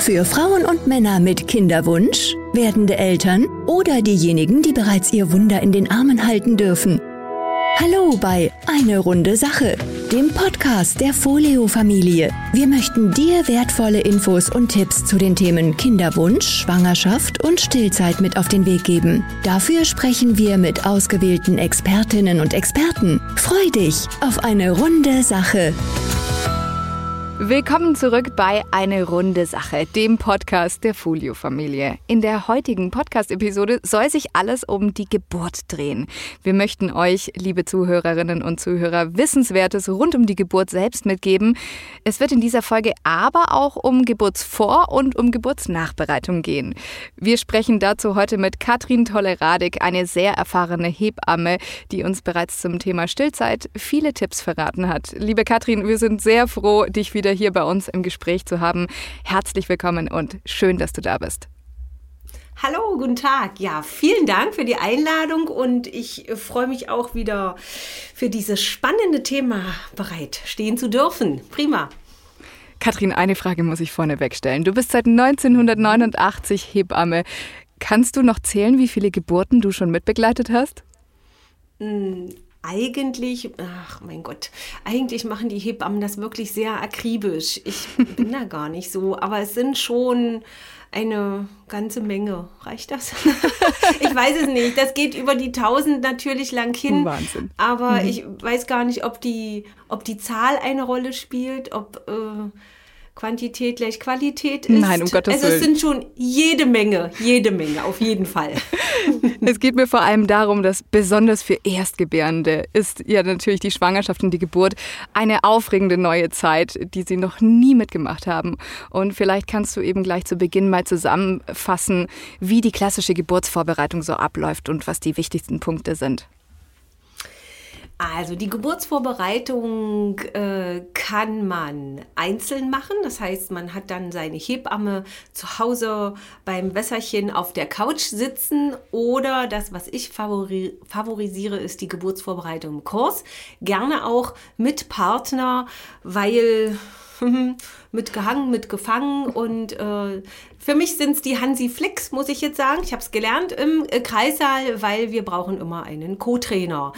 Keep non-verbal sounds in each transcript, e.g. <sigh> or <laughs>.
Für Frauen und Männer mit Kinderwunsch, werdende Eltern oder diejenigen, die bereits ihr Wunder in den Armen halten dürfen. Hallo bei Eine runde Sache, dem Podcast der Folio-Familie. Wir möchten dir wertvolle Infos und Tipps zu den Themen Kinderwunsch, Schwangerschaft und Stillzeit mit auf den Weg geben. Dafür sprechen wir mit ausgewählten Expertinnen und Experten. Freu dich auf eine runde Sache. Willkommen zurück bei Eine runde Sache, dem Podcast der Folio-Familie. In der heutigen Podcast-Episode soll sich alles um die Geburt drehen. Wir möchten euch, liebe Zuhörerinnen und Zuhörer, Wissenswertes rund um die Geburt selbst mitgeben. Es wird in dieser Folge aber auch um Geburtsvor- und um Geburtsnachbereitung gehen. Wir sprechen dazu heute mit Katrin Tolleradik, eine sehr erfahrene Hebamme, die uns bereits zum Thema Stillzeit viele Tipps verraten hat. Liebe Katrin, wir sind sehr froh, dich wieder wieder hier bei uns im Gespräch zu haben. Herzlich willkommen und schön, dass du da bist. Hallo, guten Tag. Ja, vielen Dank für die Einladung und ich freue mich auch wieder für dieses spannende Thema bereit stehen zu dürfen. Prima. Kathrin, eine Frage muss ich vorneweg stellen. Du bist seit 1989 Hebamme. Kannst du noch zählen, wie viele Geburten du schon mitbegleitet hast? Eigentlich, ach mein Gott, eigentlich machen die Hebammen das wirklich sehr akribisch. Ich <laughs> bin da gar nicht so, aber es sind schon eine ganze Menge. Reicht das? <laughs> ich weiß es nicht. Das geht über die tausend natürlich lang hin. Wahnsinn. Aber mhm. ich weiß gar nicht, ob die, ob die Zahl eine Rolle spielt, ob. Äh, Quantität gleich Qualität ist. Nein, um Gottes Willen. Also es sind schon jede Menge, jede Menge, auf jeden Fall. <laughs> es geht mir vor allem darum, dass besonders für Erstgebärende ist ja natürlich die Schwangerschaft und die Geburt eine aufregende neue Zeit, die sie noch nie mitgemacht haben. Und vielleicht kannst du eben gleich zu Beginn mal zusammenfassen, wie die klassische Geburtsvorbereitung so abläuft und was die wichtigsten Punkte sind. Also die Geburtsvorbereitung äh, kann man einzeln machen. Das heißt, man hat dann seine Hebamme zu Hause beim Wässerchen auf der Couch sitzen oder das, was ich favori favorisiere, ist die Geburtsvorbereitung im Kurs. Gerne auch mit Partner, weil <laughs> mitgehangen, mitgefangen und äh, für mich sind es die Hansi Flicks, muss ich jetzt sagen. Ich habe es gelernt im äh, Kreissaal, weil wir brauchen immer einen Co-Trainer.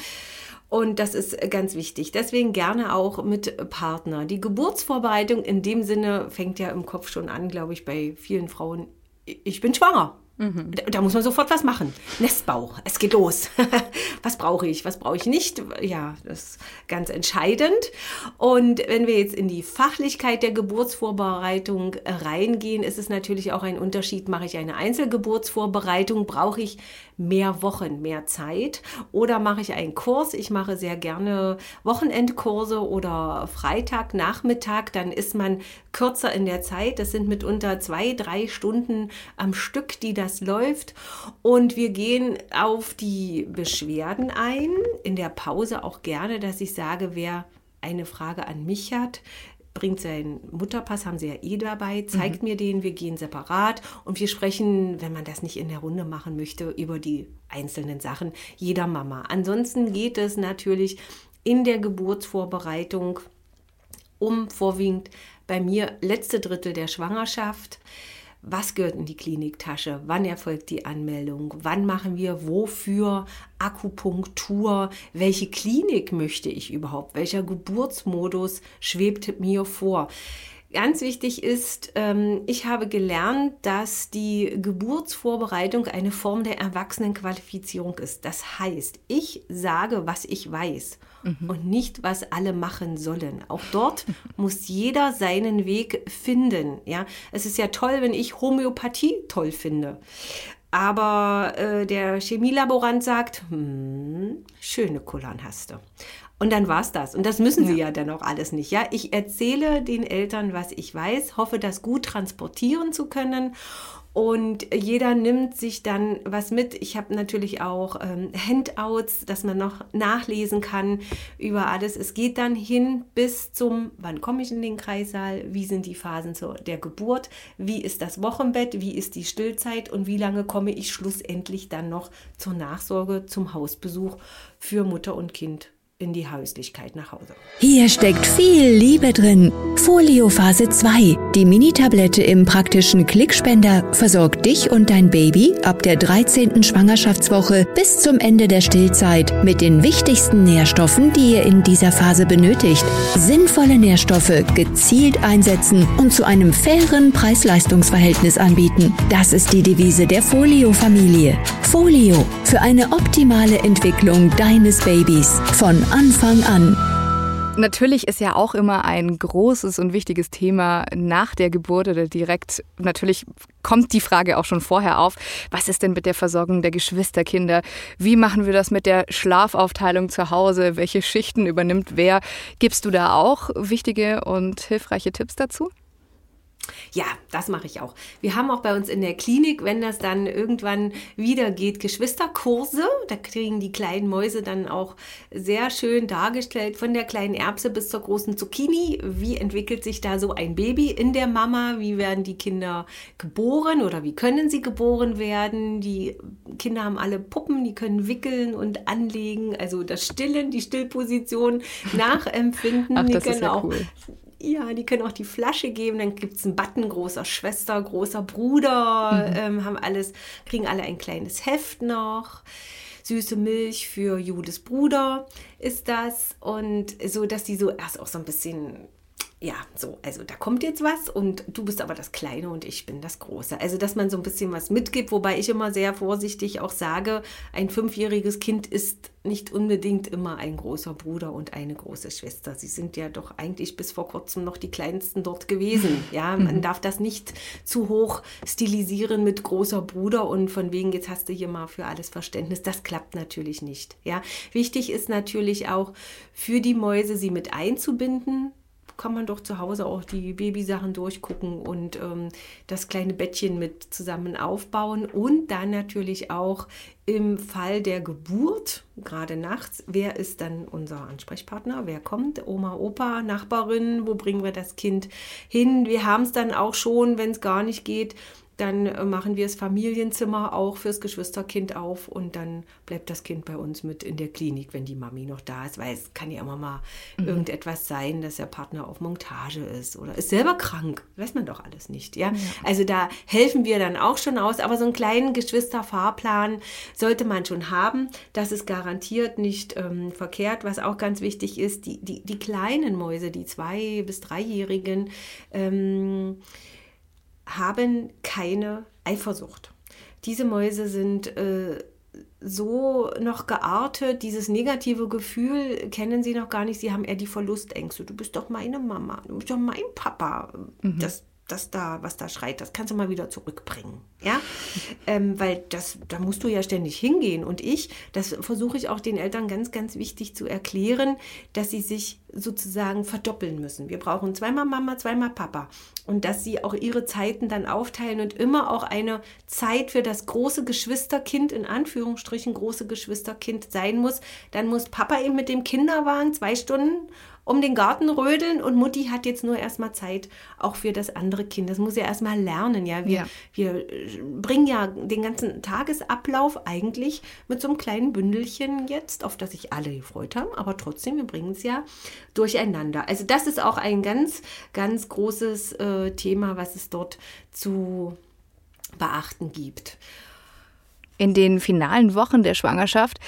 Und das ist ganz wichtig. Deswegen gerne auch mit Partner. Die Geburtsvorbereitung in dem Sinne fängt ja im Kopf schon an, glaube ich, bei vielen Frauen. Ich bin schwanger. Mhm. Da, da, muss man sofort was machen. Nestbauch, es geht los. <laughs> was brauche ich, was brauche ich nicht? Ja, das ist ganz entscheidend. Und wenn wir jetzt in die Fachlichkeit der Geburtsvorbereitung reingehen, ist es natürlich auch ein Unterschied. Mache ich eine Einzelgeburtsvorbereitung, brauche ich mehr Wochen, mehr Zeit oder mache ich einen Kurs? Ich mache sehr gerne Wochenendkurse oder Freitagnachmittag, dann ist man kürzer in der Zeit. Das sind mitunter zwei, drei Stunden am Stück, die das läuft. Und wir gehen auf die Beschwerden ein. In der Pause auch gerne, dass ich sage, wer eine Frage an mich hat, bringt seinen Mutterpass, haben sie ja eh dabei, zeigt mhm. mir den, wir gehen separat und wir sprechen, wenn man das nicht in der Runde machen möchte, über die einzelnen Sachen jeder Mama. Ansonsten geht es natürlich in der Geburtsvorbereitung um vorwiegend bei mir letzte Drittel der Schwangerschaft was gehört in die Kliniktasche, wann erfolgt die Anmeldung, wann machen wir? Wofür? Akupunktur, welche Klinik möchte ich überhaupt, welcher Geburtsmodus schwebt mir vor. Ganz wichtig ist, ähm, ich habe gelernt, dass die Geburtsvorbereitung eine Form der Erwachsenenqualifizierung ist. Das heißt, ich sage, was ich weiß mhm. und nicht, was alle machen sollen. Auch dort <laughs> muss jeder seinen Weg finden. Ja, es ist ja toll, wenn ich Homöopathie toll finde. Aber äh, der Chemielaborant sagt, hm, schöne Kullern hast du. Und dann war es das. Und das müssen sie ja. ja dann auch alles nicht. Ja, ich erzähle den Eltern, was ich weiß, hoffe, das gut transportieren zu können. Und jeder nimmt sich dann was mit. Ich habe natürlich auch ähm, Handouts, dass man noch nachlesen kann über alles. Es geht dann hin bis zum, wann komme ich in den Kreissaal, wie sind die Phasen zur, der Geburt, wie ist das Wochenbett, wie ist die Stillzeit und wie lange komme ich schlussendlich dann noch zur Nachsorge, zum Hausbesuch für Mutter und Kind in die Häuslichkeit nach Hause. Hier steckt viel Liebe drin. Folio Phase 2. Die Mini-Tablette im praktischen Klickspender versorgt dich und dein Baby ab der 13. Schwangerschaftswoche bis zum Ende der Stillzeit mit den wichtigsten Nährstoffen, die ihr in dieser Phase benötigt. Sinnvolle Nährstoffe gezielt einsetzen und zu einem fairen Preis-Leistungs-Verhältnis anbieten. Das ist die Devise der Folio-Familie. Folio für eine optimale Entwicklung deines Babys von Anfang an. Natürlich ist ja auch immer ein großes und wichtiges Thema nach der Geburt oder direkt, natürlich kommt die Frage auch schon vorher auf, was ist denn mit der Versorgung der Geschwisterkinder? Wie machen wir das mit der Schlafaufteilung zu Hause? Welche Schichten übernimmt wer? Gibst du da auch wichtige und hilfreiche Tipps dazu? Ja, das mache ich auch. Wir haben auch bei uns in der Klinik, wenn das dann irgendwann wieder geht, Geschwisterkurse. Da kriegen die kleinen Mäuse dann auch sehr schön dargestellt, von der kleinen Erbse bis zur großen Zucchini. Wie entwickelt sich da so ein Baby in der Mama? Wie werden die Kinder geboren oder wie können sie geboren werden? Die Kinder haben alle Puppen, die können wickeln und anlegen, also das Stillen, die Stillposition <laughs> nachempfinden. Ach, das die ist können ja auch cool. Ja, die können auch die Flasche geben, dann gibt es einen Button, großer Schwester, großer Bruder, ähm, haben alles, kriegen alle ein kleines Heft noch. Süße Milch für Judes Bruder ist das. Und so, dass die so erst auch so ein bisschen, ja, so, also da kommt jetzt was und du bist aber das Kleine und ich bin das Große. Also, dass man so ein bisschen was mitgibt, wobei ich immer sehr vorsichtig auch sage, ein fünfjähriges Kind ist nicht unbedingt immer ein großer Bruder und eine große Schwester. Sie sind ja doch eigentlich bis vor kurzem noch die kleinsten dort gewesen. <laughs> Ja, man darf das nicht zu hoch stilisieren mit großer Bruder und von wegen, jetzt hast du hier mal für alles Verständnis. Das klappt natürlich nicht. Ja, wichtig ist natürlich auch für die Mäuse, sie mit einzubinden kann man doch zu Hause auch die Babysachen durchgucken und ähm, das kleine Bettchen mit zusammen aufbauen und dann natürlich auch im Fall der Geburt, gerade nachts, wer ist dann unser Ansprechpartner? Wer kommt? Oma, Opa, Nachbarin? Wo bringen wir das Kind hin? Wir haben es dann auch schon, wenn es gar nicht geht, dann äh, machen wir das Familienzimmer auch fürs Geschwisterkind auf und dann bleibt das Kind bei uns mit in der Klinik, wenn die Mami noch da ist, weil es kann ja immer mal Mhm. irgendetwas sein, dass der Partner auf Montage ist oder ist selber krank, weiß man doch alles nicht, ja? Also da helfen wir dann auch schon aus, aber so einen kleinen Geschwisterfahrplan sollte man schon haben, das ist garantiert nicht ähm, verkehrt, was auch ganz wichtig ist, die, die, die kleinen Mäuse, die zwei- bis dreijährigen, ähm, haben keine Eifersucht. Diese Mäuse sind äh, so noch geartet, dieses negative Gefühl kennen sie noch gar nicht. Sie haben eher die Verlustängste. Du bist doch meine Mama, du bist doch mein Papa. Das, das da, was da schreit, das kannst du mal wieder zurückbringen. Ja, <laughs> ähm, weil das, da musst du ja ständig hingehen. Und ich, das versuche ich auch den Eltern ganz, ganz wichtig zu erklären, dass sie sich sozusagen verdoppeln müssen. Wir brauchen zweimal Mama, zweimal Papa. Und dass sie auch ihre Zeiten dann aufteilen und immer auch eine Zeit für das große Geschwisterkind, in Anführungsstrichen große Geschwisterkind sein muss. Dann muss Papa eben mit dem Kinderwagen zwei Stunden um den Garten rödeln und Mutti hat jetzt nur erstmal Zeit auch für das andere Kind. Das muss ja erstmal lernen, ja. Wir, Ja. wir äh, bringen ja den ganzen Tagesablauf eigentlich mit so einem kleinen Bündelchen jetzt, auf das sich alle gefreut haben, aber trotzdem, wir bringen es ja durcheinander. Also das ist auch ein ganz, ganz großes äh, Thema, was es dort zu beachten gibt. In den finalen Wochen der Schwangerschaft,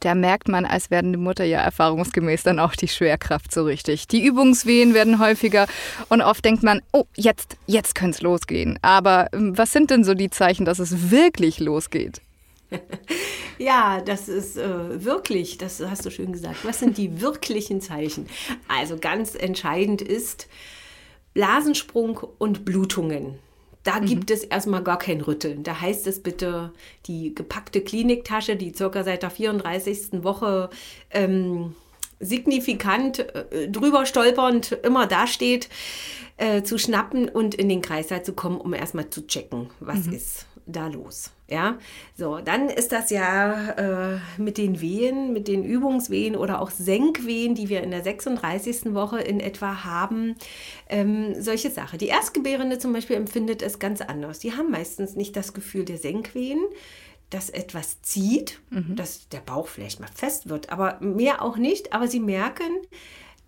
da merkt man als werdende Mutter ja erfahrungsgemäß dann auch die Schwerkraft so richtig. Die Übungswehen werden häufiger und oft denkt man, oh, jetzt, jetzt könnte es losgehen. Aber ähm, was sind denn so die Zeichen, dass es wirklich losgeht? <laughs> Ja, das ist äh, wirklich, das hast du schön gesagt. Was sind die wirklichen Zeichen? Also ganz entscheidend ist Blasensprung und Blutungen. Da gibt es erstmal gar kein Rütteln. Da heißt es bitte, die gepackte Kliniktasche, die circa seit der 34. Woche ähm, signifikant äh, drüber stolpernd immer dasteht, äh, zu schnappen und in den Kreißsaal zu kommen, um erstmal zu checken, was ist da los. Ja, so, dann ist das ja äh, mit den Wehen, mit den Übungswehen oder auch Senkwehen, die wir in der 36. Woche in etwa haben, ähm, solche Sache. Die Erstgebärende zum Beispiel empfindet es ganz anders. Die haben meistens nicht das Gefühl der Senkwehen. dass etwas zieht, mhm. dass der Bauch vielleicht mal fest wird, aber mehr auch nicht. Aber sie merken,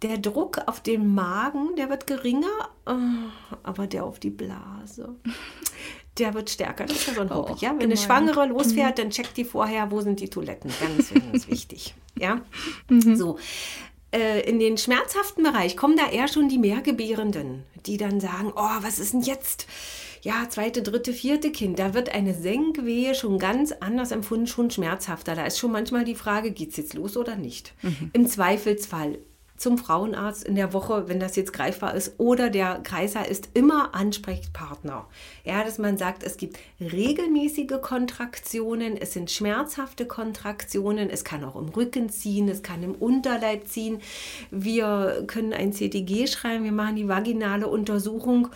der Druck auf den Magen, der wird geringer, äh, aber der auf die Blase, der wird stärker. Das ist ja so ein Hobby. Oh, ja? Wenn gemein. eine Schwangere losfährt, mhm. dann checkt die vorher, wo sind die Toiletten. Ganz, ganz wichtig. Ja? Mhm. So. Äh, in den schmerzhaften Bereich kommen da eher schon die Mehrgebärenden, die dann sagen, oh, was ist denn jetzt? ja, zweite, dritte, vierte Kind, da wird eine Senkwehe schon ganz anders empfunden, schon schmerzhafter. Da ist schon manchmal die Frage, geht es jetzt los oder nicht? Mhm. Im Zweifelsfall zum Frauenarzt in der Woche, wenn das jetzt greifbar ist, oder der Kreiser ist immer Ansprechpartner. Ja, dass man sagt, es gibt regelmäßige Kontraktionen, es sind schmerzhafte Kontraktionen, es kann auch im Rücken ziehen, es kann im Unterleib ziehen. Wir können ein CTG schreiben, wir machen die vaginale Untersuchung.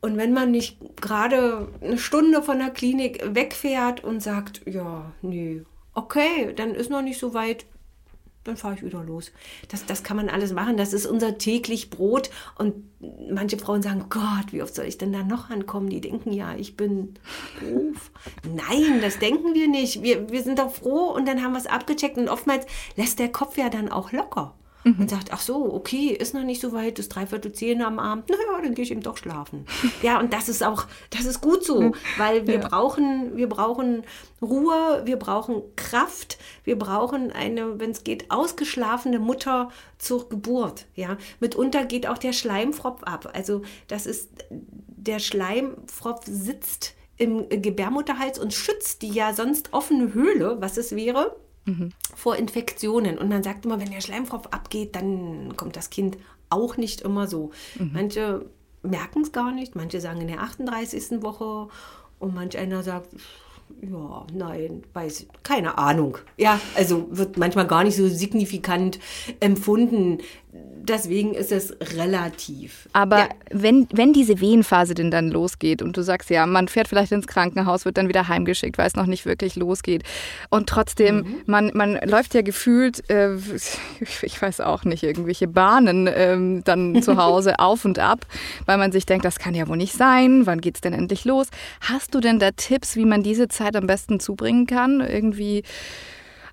Und wenn man nicht gerade eine Stunde von der Klinik wegfährt und sagt, ja, nee, okay, dann ist noch nicht so weit, dann fahre ich wieder los. Das, das kann man alles machen. Das ist unser täglich Brot. Und manche Frauen sagen, Gott, wie oft soll ich denn da noch ankommen? Die denken ja, ich bin doof. Nein, das denken wir nicht. Wir, wir sind doch froh und dann haben wir es abgecheckt. Und oftmals lässt der Kopf ja dann auch locker mhm. und sagt, ach so, okay, ist noch nicht so weit, ist dreiviertel zehn am Abend, naja, dann gehe ich eben doch schlafen. <laughs> ja, und das ist auch, das ist gut so, mhm. weil wir ja. brauchen, wir brauchen Ruhe, wir brauchen Kraft, wir brauchen eine, wenn es geht, ausgeschlafene Mutter zur Geburt. Ja, mitunter geht auch der Schleimfropf ab. Also das ist, der Schleimfropf sitzt im Gebärmutterhals und schützt die ja sonst offene Höhle, was es wäre, vor Infektionen. Und man sagt immer, wenn der Schleimfropf abgeht, dann kommt das Kind auch nicht immer so. Mhm. Manche merken es gar nicht, manche sagen in der 38. Woche und manch einer sagt, ja, nein, weiß, keine Ahnung. Ja, also wird manchmal gar nicht so signifikant empfunden deswegen ist es relativ. Aber ja. wenn, wenn diese Wehenphase denn dann losgeht und du sagst, ja, man fährt vielleicht ins Krankenhaus, wird dann wieder heimgeschickt, weil es noch nicht wirklich losgeht. Und trotzdem, mhm. man, man läuft ja gefühlt, äh, ich weiß auch nicht, irgendwelche Bahnen äh, dann <laughs> zu Hause auf und ab, weil man sich denkt, das kann ja wohl nicht sein, wann geht es denn endlich los? Hast du denn da Tipps, wie man diese Zeit am besten zubringen kann? Irgendwie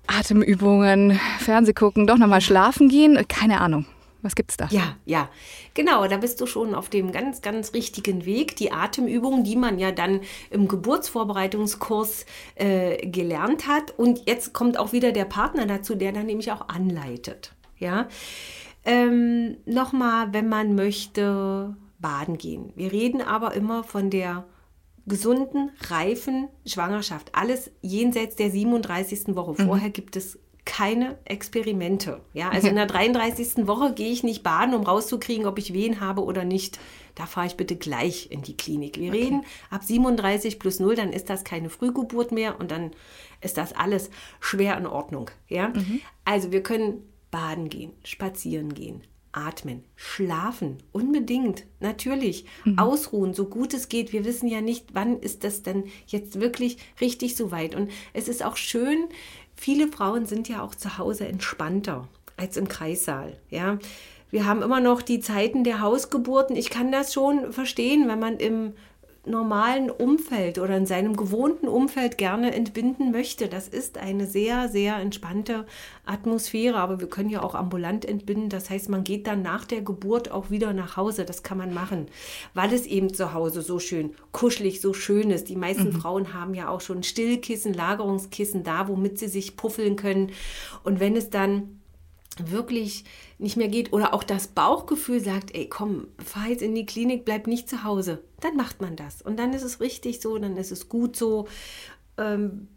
Atemübungen, Fernseh gucken, doch nochmal schlafen gehen? Keine Ahnung. Was gibt's da? Ja, ja, genau. Da bist du schon auf dem ganz, ganz richtigen Weg. Die Atemübungen, die man ja dann im Geburtsvorbereitungskurs äh, gelernt hat. Und jetzt kommt auch wieder der Partner dazu, der dann nämlich auch anleitet. Ja. Ähm, Nochmal, wenn man möchte, baden gehen. Wir reden aber immer von der gesunden, reifen Schwangerschaft. Alles jenseits der 37. Woche. Mhm. Vorher gibt es keine Experimente. Ja, also in der 33. Woche gehe ich nicht baden, um rauszukriegen, ob ich Wehen habe oder nicht. Da fahre ich bitte gleich in die Klinik. Wir okay. reden ab 37 plus 0, dann ist das keine Frühgeburt mehr und dann ist das alles schwer in Ordnung. Ja, mhm. also wir können baden gehen, spazieren gehen, atmen, schlafen, unbedingt, natürlich, mhm. ausruhen, so gut es geht. Wir wissen ja nicht, wann ist das denn jetzt wirklich richtig so weit. Und es ist auch schön, viele Frauen sind ja auch zu Hause entspannter als im Kreissaal. Ja, wir haben immer noch die Zeiten der Hausgeburten. Ich kann das schon verstehen, wenn man im normalen Umfeld oder in seinem gewohnten Umfeld gerne entbinden möchte. Das ist eine sehr, sehr entspannte Atmosphäre, aber wir können ja auch ambulant entbinden. Das heißt, man geht dann nach der Geburt auch wieder nach Hause. Das kann man machen, weil es eben zu Hause so schön kuschelig, so schön ist. Die meisten mhm. Frauen haben ja auch schon Stillkissen, Lagerungskissen da, womit sie sich puffeln können. Und wenn es dann wirklich nicht mehr geht oder auch das Bauchgefühl sagt, ey, komm, fahr jetzt in die Klinik, bleib nicht zu Hause, dann macht man das. Und dann ist es richtig so, dann ist es gut so. Ähm,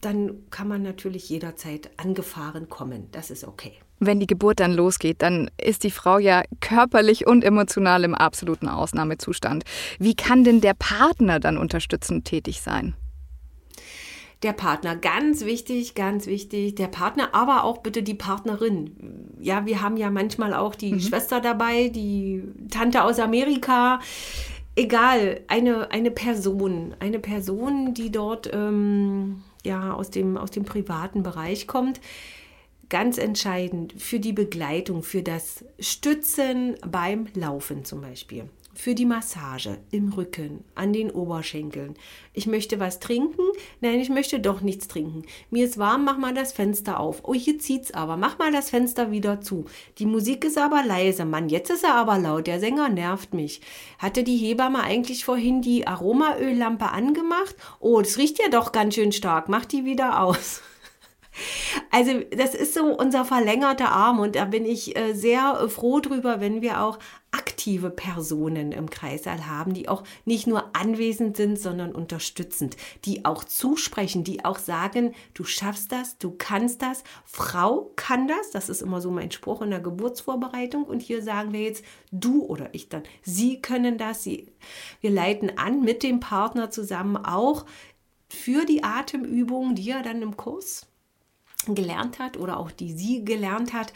dann kann man natürlich jederzeit angefahren kommen. Das ist okay. Wenn die Geburt dann losgeht, dann ist die Frau ja körperlich und emotional im absoluten Ausnahmezustand. Wie kann denn der Partner dann unterstützend tätig sein? der Partner. Ganz wichtig, ganz wichtig. Der Partner, aber auch bitte die Partnerin. Ja, wir haben ja manchmal auch die mhm. Schwester dabei, die Tante aus Amerika. Egal, eine, eine Person, eine Person, die dort ähm, ja, aus, dem, aus dem privaten Bereich kommt. Ganz entscheidend für die Begleitung, für das Stützen beim Laufen zum Beispiel für die Massage im Rücken, an den Oberschenkeln. Ich möchte was trinken. Nein, ich möchte doch nichts trinken. Mir ist warm, mach mal das Fenster auf. Oh, hier zieht's aber. Mach mal das Fenster wieder zu. Die Musik ist aber leise. Mann, jetzt ist er aber laut. Der Sänger nervt mich. Hatte die Hebamme eigentlich vorhin die Aromaöllampe angemacht? Oh, das riecht ja doch ganz schön stark. Mach die wieder aus. Also das ist so unser verlängerter Arm und da bin ich äh, sehr froh drüber, wenn wir auch aktive Personen im Kreißsaal haben, die auch nicht nur anwesend sind, sondern unterstützend, die auch zusprechen, die auch sagen, du schaffst das, du kannst das, Frau kann das, das ist immer so mein Spruch in der Geburtsvorbereitung. Und hier sagen wir jetzt du oder ich dann, sie können das, sie, wir leiten an mit dem Partner zusammen auch für die Atemübungen, die er dann im Kurs gelernt hat oder auch die sie gelernt hat.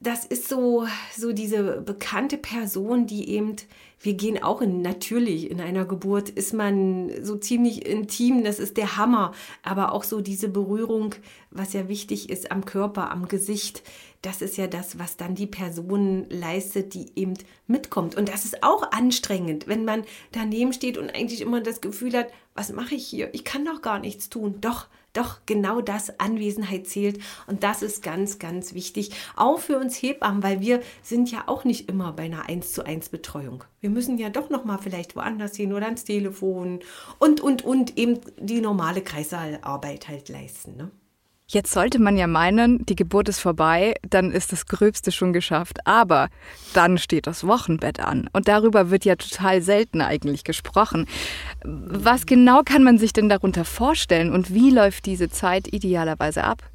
Das ist so, so diese bekannte Person, die eben, wir gehen auch in, natürlich in einer Geburt, ist man so ziemlich intim, das ist der Hammer, aber auch so diese Berührung, was ja wichtig ist am Körper, am Gesicht, das ist ja das, was dann die Person leistet, die eben mitkommt. Und das ist auch anstrengend, wenn man daneben steht und eigentlich immer das Gefühl hat, was mache ich hier? Ich kann doch gar nichts tun. Doch, doch genau das Anwesenheit zählt und das ist ganz, ganz wichtig, auch für uns Hebammen, weil wir sind ja auch nicht immer bei einer 1 zu 1 Betreuung. Wir müssen ja doch noch mal vielleicht woanders hin oder ans Telefon und, und, und eben die normale Kreissaalarbeit halt leisten. Ne? Jetzt sollte man ja meinen, die Geburt ist vorbei, dann ist das Gröbste schon geschafft. Aber dann steht das Wochenbett an. Und darüber wird ja total selten eigentlich gesprochen. Was genau kann man sich denn darunter vorstellen und wie läuft diese Zeit idealerweise ab?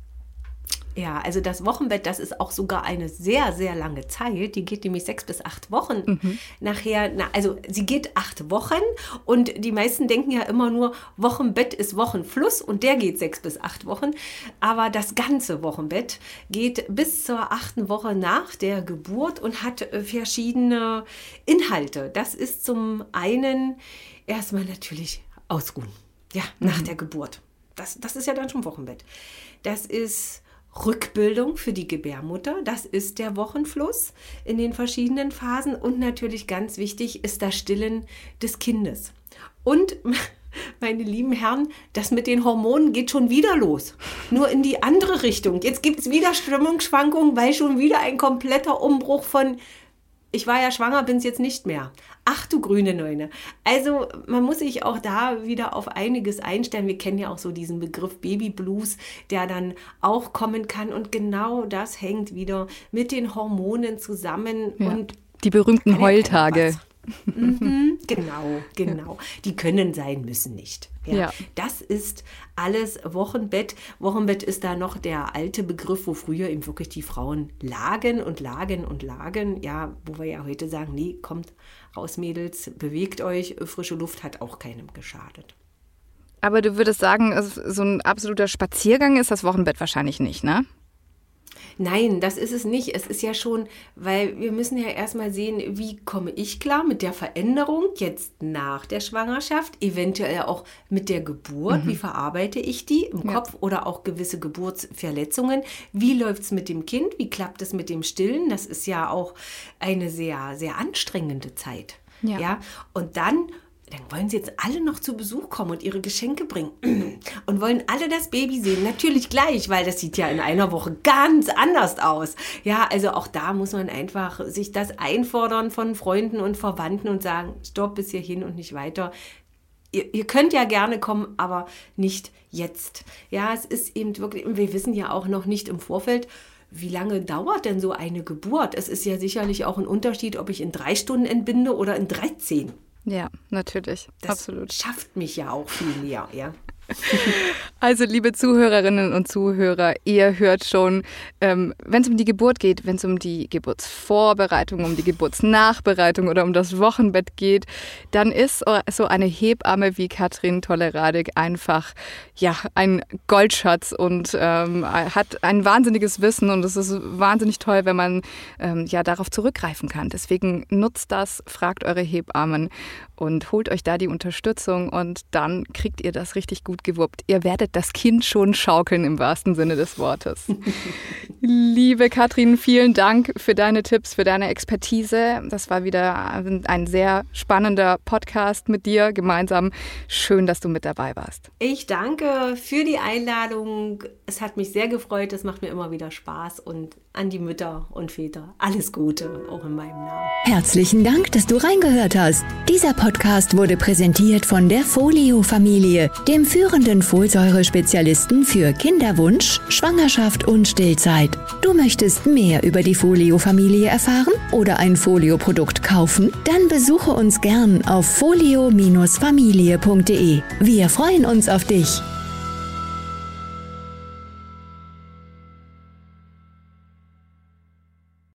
Ja, also das Wochenbett, das ist auch sogar eine sehr, sehr lange Zeit. Die geht nämlich sechs bis acht Wochen. Mhm. Nachher, na, also sie geht acht Wochen und die meisten denken ja immer nur, Wochenbett ist Wochenfluss und der geht sechs bis acht Wochen. Aber das ganze Wochenbett geht bis zur achten Woche nach der Geburt und hat äh, verschiedene Inhalte. Das ist zum einen erstmal natürlich ausruhen. Ja, nach mhm. der Geburt. Das, das ist ja dann schon Wochenbett. Das ist Rückbildung für die Gebärmutter. Das ist der Wochenfluss in den verschiedenen Phasen. Und natürlich ganz wichtig ist das Stillen des Kindes. Und <laughs> meine lieben Herren, das mit den Hormonen geht schon wieder los. Nur in die andere Richtung. Jetzt gibt es wieder Stimmungsschwankungen, weil schon wieder ein kompletter Umbruch von ich war ja schwanger, bin es jetzt nicht mehr. Ach du grüne Neune. Also man muss sich auch da wieder auf einiges einstellen. Wir kennen ja auch so diesen Begriff Baby Blues, der dann auch kommen kann. Und genau das hängt wieder mit den Hormonen zusammen. Ja. Und die berühmten Heultage. Mhm, <laughs> genau, genau. Die können sein, müssen nicht. Ja, ja. Das ist alles Wochenbett. Wochenbett ist da noch der alte Begriff, wo früher eben wirklich die Frauen lagen und lagen und lagen. Ja, wo wir ja heute sagen, nee, kommt raus, Mädels, bewegt euch. Frische Luft hat auch keinem geschadet. Aber du würdest sagen, so ein absoluter Spaziergang ist das Wochenbett wahrscheinlich nicht, ne? Nein, das ist es nicht. Es ist ja schon, weil wir müssen ja erstmal sehen, wie komme ich klar mit der Veränderung jetzt nach der Schwangerschaft, eventuell auch mit der Geburt. Mhm. Wie verarbeite ich die im ja. Kopf oder auch gewisse Geburtsverletzungen? Wie läuft es mit dem Kind? Wie klappt es mit dem Stillen? Das ist ja auch eine sehr, sehr anstrengende Zeit. Ja. ja? Und dann dann wollen sie jetzt alle noch zu Besuch kommen und ihre Geschenke bringen <clears throat> und wollen alle das Baby sehen. Natürlich gleich, weil das sieht ja in einer Woche ganz anders aus. Ja, also auch da muss man einfach sich das einfordern von Freunden und Verwandten und sagen, stopp bis hierhin und nicht weiter. Ihr, ihr könnt ja gerne kommen, aber nicht jetzt. Ja, es ist eben wirklich, wir wissen ja auch noch nicht im Vorfeld, wie lange dauert denn so eine Geburt? Es ist ja sicherlich auch ein Unterschied, ob ich in drei Stunden entbinde oder in 13. Ja, natürlich. Das Absolut. schafft mich ja auch viel mehr, ja. Also, liebe Zuhörerinnen und Zuhörer, ihr hört schon, ähm, wenn es um die Geburt geht, wenn es um die Geburtsvorbereitung, um die Geburtsnachbereitung oder um das Wochenbett geht, dann ist so eine Hebamme wie Katrin Tolleradig einfach ja, ein Goldschatz und ähm, hat ein wahnsinniges Wissen und es ist wahnsinnig toll, wenn man ähm, ja darauf zurückgreifen kann. Deswegen nutzt das, fragt eure Hebammen und holt euch da die Unterstützung und dann kriegt ihr das richtig gut gut gewuppt. Ihr werdet das Kind schon schaukeln im wahrsten Sinne des Wortes. <laughs> Liebe Katrin, vielen Dank für deine Tipps, für deine Expertise. Das war wieder ein sehr spannender Podcast mit dir gemeinsam. Schön, dass du mit dabei warst. Ich danke für die Einladung. Es hat mich sehr gefreut. Es macht mir immer wieder Spaß. Und an die Mütter und Väter alles Gute, auch in meinem Namen. Herzlichen Dank, dass du reingehört hast. Dieser Podcast wurde präsentiert von der Folio-Familie, dem führenden Folsäure-Spezialisten für Kinderwunsch, Schwangerschaft und Stillzeit. Du möchtest mehr über die Folio-Familie erfahren oder ein Folio-Produkt kaufen? Dann besuche uns gern auf folio-familie.de. Wir freuen uns auf dich.